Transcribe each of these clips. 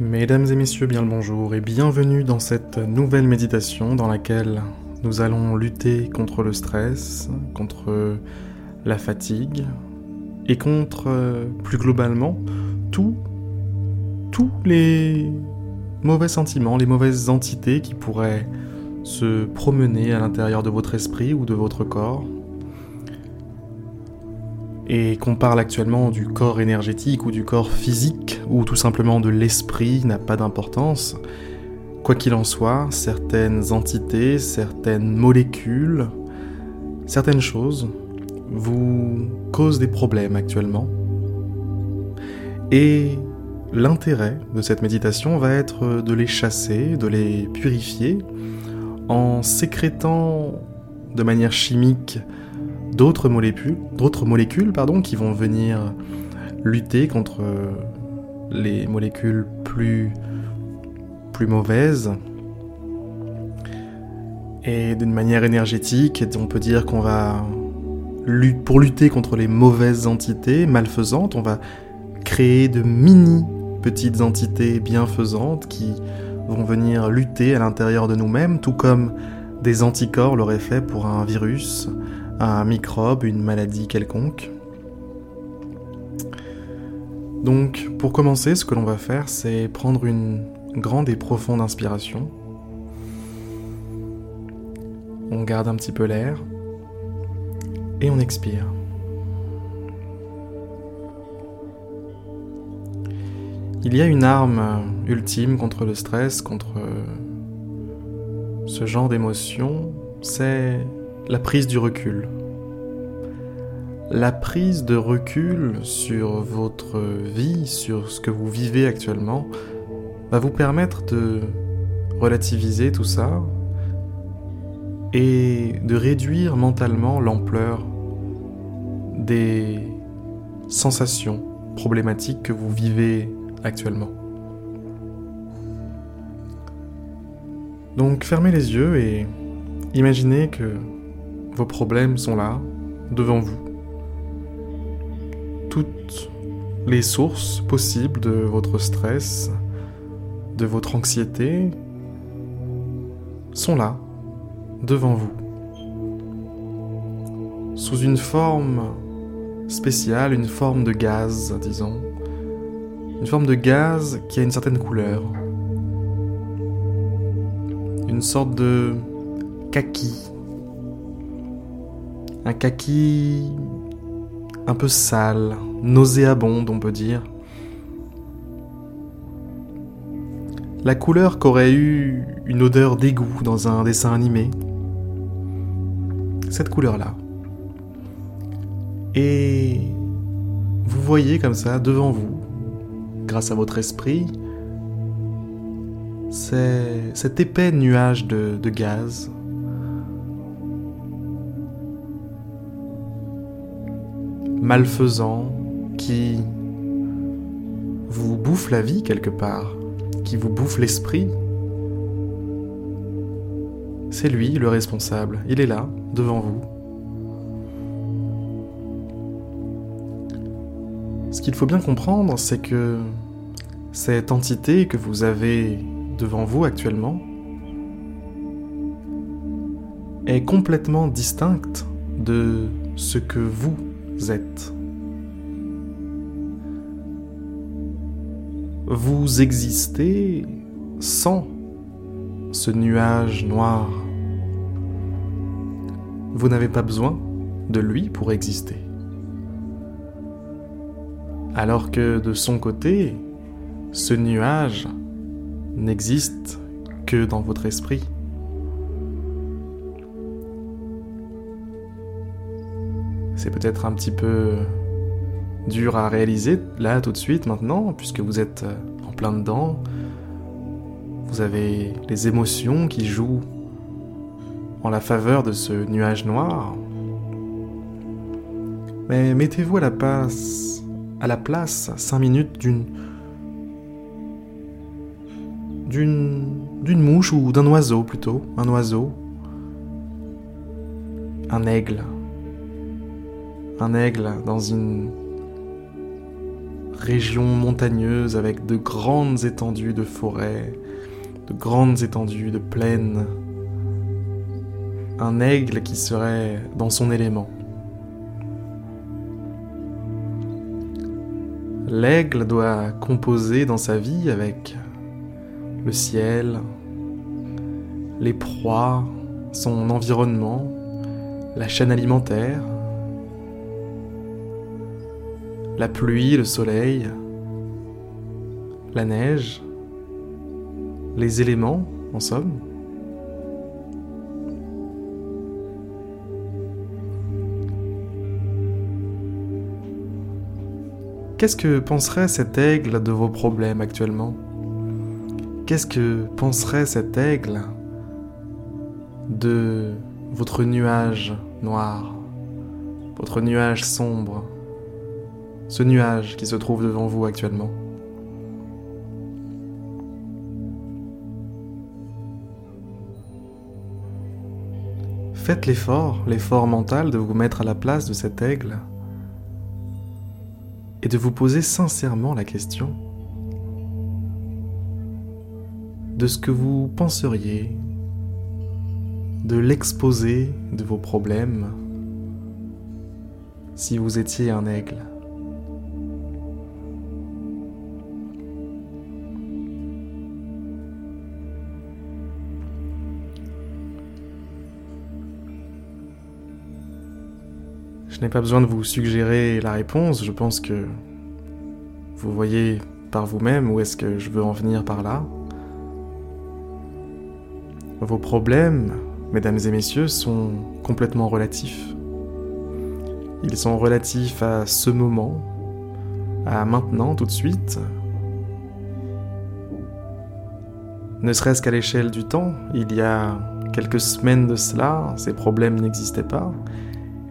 Mesdames et messieurs, bien le bonjour et bienvenue dans cette nouvelle méditation dans laquelle nous allons lutter contre le stress, contre la fatigue et contre, plus globalement, tous les mauvais sentiments, les mauvaises entités qui pourraient se promener à l'intérieur de votre esprit ou de votre corps et qu'on parle actuellement du corps énergétique ou du corps physique ou tout simplement de l'esprit n'a pas d'importance. Quoi qu'il en soit, certaines entités, certaines molécules, certaines choses vous causent des problèmes actuellement. Et l'intérêt de cette méditation va être de les chasser, de les purifier, en sécrétant de manière chimique d'autres molécules, pardon, qui vont venir lutter contre les molécules plus, plus mauvaises. Et d'une manière énergétique, on peut dire qu'on va, pour lutter contre les mauvaises entités malfaisantes, on va créer de mini petites entités bienfaisantes qui vont venir lutter à l'intérieur de nous-mêmes, tout comme des anticorps l'auraient fait pour un virus, un microbe, une maladie quelconque. Donc, pour commencer, ce que l'on va faire, c'est prendre une grande et profonde inspiration. On garde un petit peu l'air et on expire. Il y a une arme ultime contre le stress, contre ce genre d'émotion, c'est la prise du recul. La prise de recul sur votre vie, sur ce que vous vivez actuellement, va vous permettre de relativiser tout ça et de réduire mentalement l'ampleur des sensations problématiques que vous vivez actuellement. Donc fermez les yeux et imaginez que vos problèmes sont là, devant vous. Toutes les sources possibles de votre stress, de votre anxiété, sont là, devant vous. Sous une forme spéciale, une forme de gaz, disons. Une forme de gaz qui a une certaine couleur. Une sorte de kaki un kaki un peu sale, nauséabond, on peut dire. La couleur qu'aurait eu une odeur d'égout dans un dessin animé. Cette couleur-là. Et vous voyez comme ça devant vous, grâce à votre esprit, cet épais nuage de, de gaz malfaisant qui vous bouffe la vie quelque part, qui vous bouffe l'esprit. C'est lui le responsable, il est là, devant vous. Ce qu'il faut bien comprendre, c'est que cette entité que vous avez devant vous actuellement est complètement distincte de ce que vous êtes. Vous existez sans ce nuage noir. Vous n'avez pas besoin de lui pour exister. Alors que de son côté, ce nuage n'existe que dans votre esprit. C'est peut-être un petit peu dur à réaliser là tout de suite maintenant, puisque vous êtes euh, en plein dedans. Vous avez les émotions qui jouent en la faveur de ce nuage noir. Mais mettez-vous à la place, à la place, cinq minutes d'une d'une d'une mouche ou d'un oiseau plutôt, un oiseau, un aigle un aigle dans une région montagneuse avec de grandes étendues de forêts, de grandes étendues de plaines. Un aigle qui serait dans son élément. L'aigle doit composer dans sa vie avec le ciel, les proies, son environnement, la chaîne alimentaire, la pluie, le soleil, la neige, les éléments, en somme. Qu'est-ce que penserait cet aigle de vos problèmes actuellement? Qu'est-ce que penserait cet aigle de votre nuage noir, votre nuage sombre, ce nuage qui se trouve devant vous actuellement Faites l'effort, l'effort mental de vous mettre à la place de cet aigle et de vous poser sincèrement la question de ce que vous penseriez de l'exposé de vos problèmes si vous étiez un aigle. Je n'ai pas besoin de vous suggérer la réponse, je pense que vous voyez par vous-même où est-ce que je veux en venir par là. Vos problèmes, mesdames et messieurs, sont complètement relatifs. Ils sont relatifs à ce moment, à maintenant, tout de suite. Ne serait-ce qu'à l'échelle du temps, il y a quelques semaines de cela, ces problèmes n'existaient pas.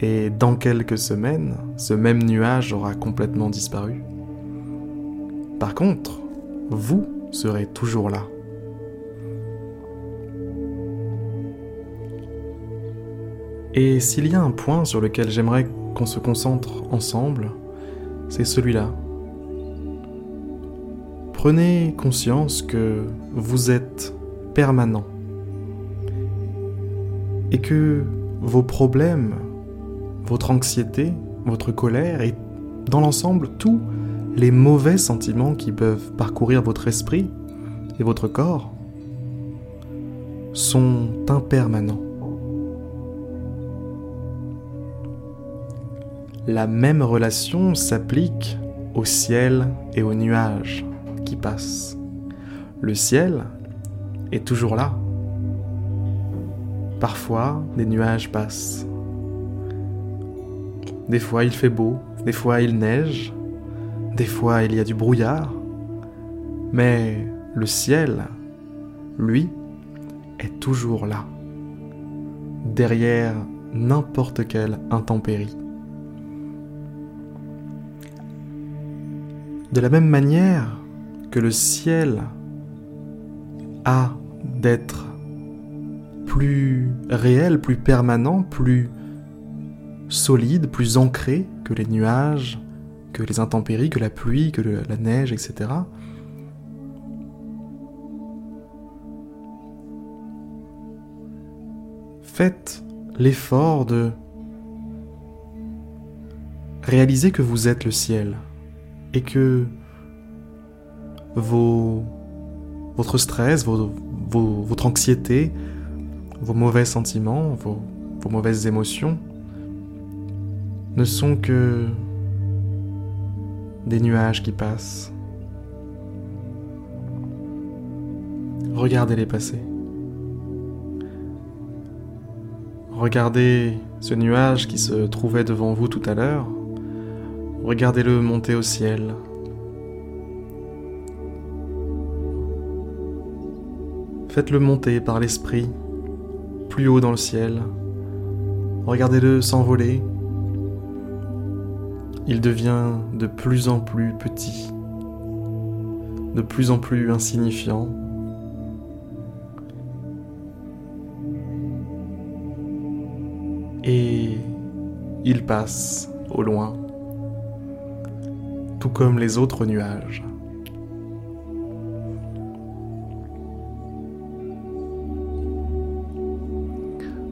Et dans quelques semaines, ce même nuage aura complètement disparu. Par contre, vous serez toujours là. Et s'il y a un point sur lequel j'aimerais qu'on se concentre ensemble, c'est celui-là. Prenez conscience que vous êtes permanent et que vos problèmes votre anxiété, votre colère et dans l'ensemble tous les mauvais sentiments qui peuvent parcourir votre esprit et votre corps sont impermanents. La même relation s'applique au ciel et aux nuages qui passent. Le ciel est toujours là. Parfois, des nuages passent. Des fois il fait beau, des fois il neige, des fois il y a du brouillard. Mais le ciel, lui, est toujours là, derrière n'importe quelle intempérie. De la même manière que le ciel a d'être plus réel, plus permanent, plus solide, plus ancré que les nuages, que les intempéries, que la pluie, que la neige, etc. Faites l'effort de réaliser que vous êtes le ciel et que votre stress, votre anxiété, vos mauvais sentiments, vos mauvaises émotions ne sont que des nuages qui passent. Regardez-les passer. Regardez ce nuage qui se trouvait devant vous tout à l'heure. Regardez-le monter au ciel. Faites-le monter par l'esprit, plus haut dans le ciel. Regardez-le s'envoler il devient de plus en plus petit, de plus en plus insignifiant. Et il passe au loin, tout comme les autres nuages.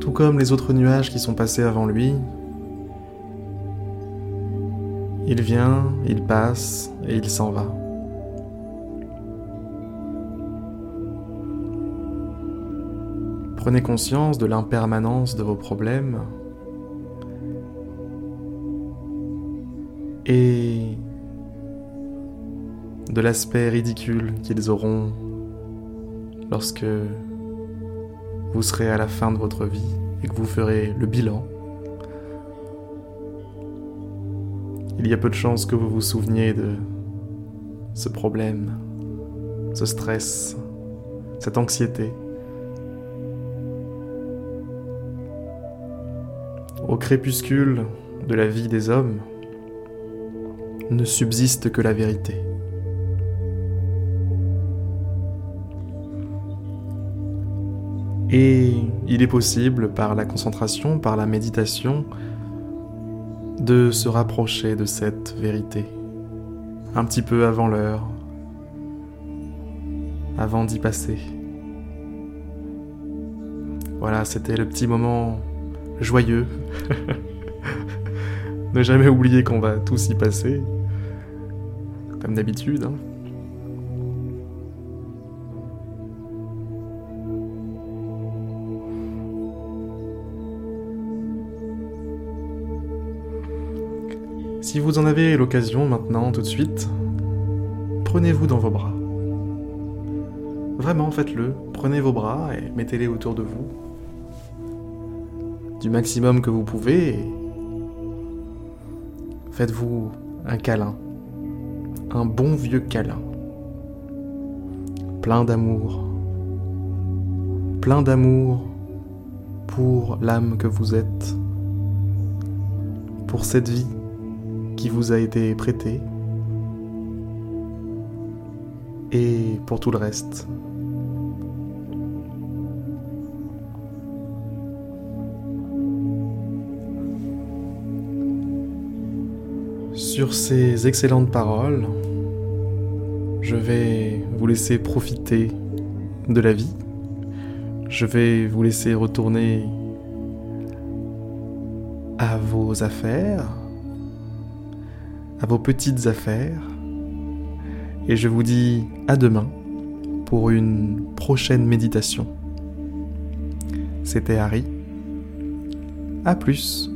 Tout comme les autres nuages qui sont passés avant lui, il vient, il passe et il s'en va. Prenez conscience de l'impermanence de vos problèmes et de l'aspect ridicule qu'ils auront lorsque vous serez à la fin de votre vie et que vous ferez le bilan. Il y a peu de chances que vous vous souveniez de ce problème, ce stress, cette anxiété. Au crépuscule de la vie des hommes, ne subsiste que la vérité. Et il est possible, par la concentration, par la méditation, de se rapprocher de cette vérité, un petit peu avant l'heure, avant d'y passer. Voilà, c'était le petit moment joyeux. ne jamais oublier qu'on va tous y passer, comme d'habitude. Hein. Si vous en avez l'occasion maintenant, tout de suite, prenez-vous dans vos bras. Vraiment, faites-le. Prenez vos bras et mettez-les autour de vous. Du maximum que vous pouvez. Faites-vous un câlin. Un bon vieux câlin. Plein d'amour. Plein d'amour pour l'âme que vous êtes. Pour cette vie qui vous a été prêté et pour tout le reste. Sur ces excellentes paroles, je vais vous laisser profiter de la vie. Je vais vous laisser retourner à vos affaires, à vos petites affaires. Et je vous dis à demain pour une prochaine méditation. C'était Harry. A plus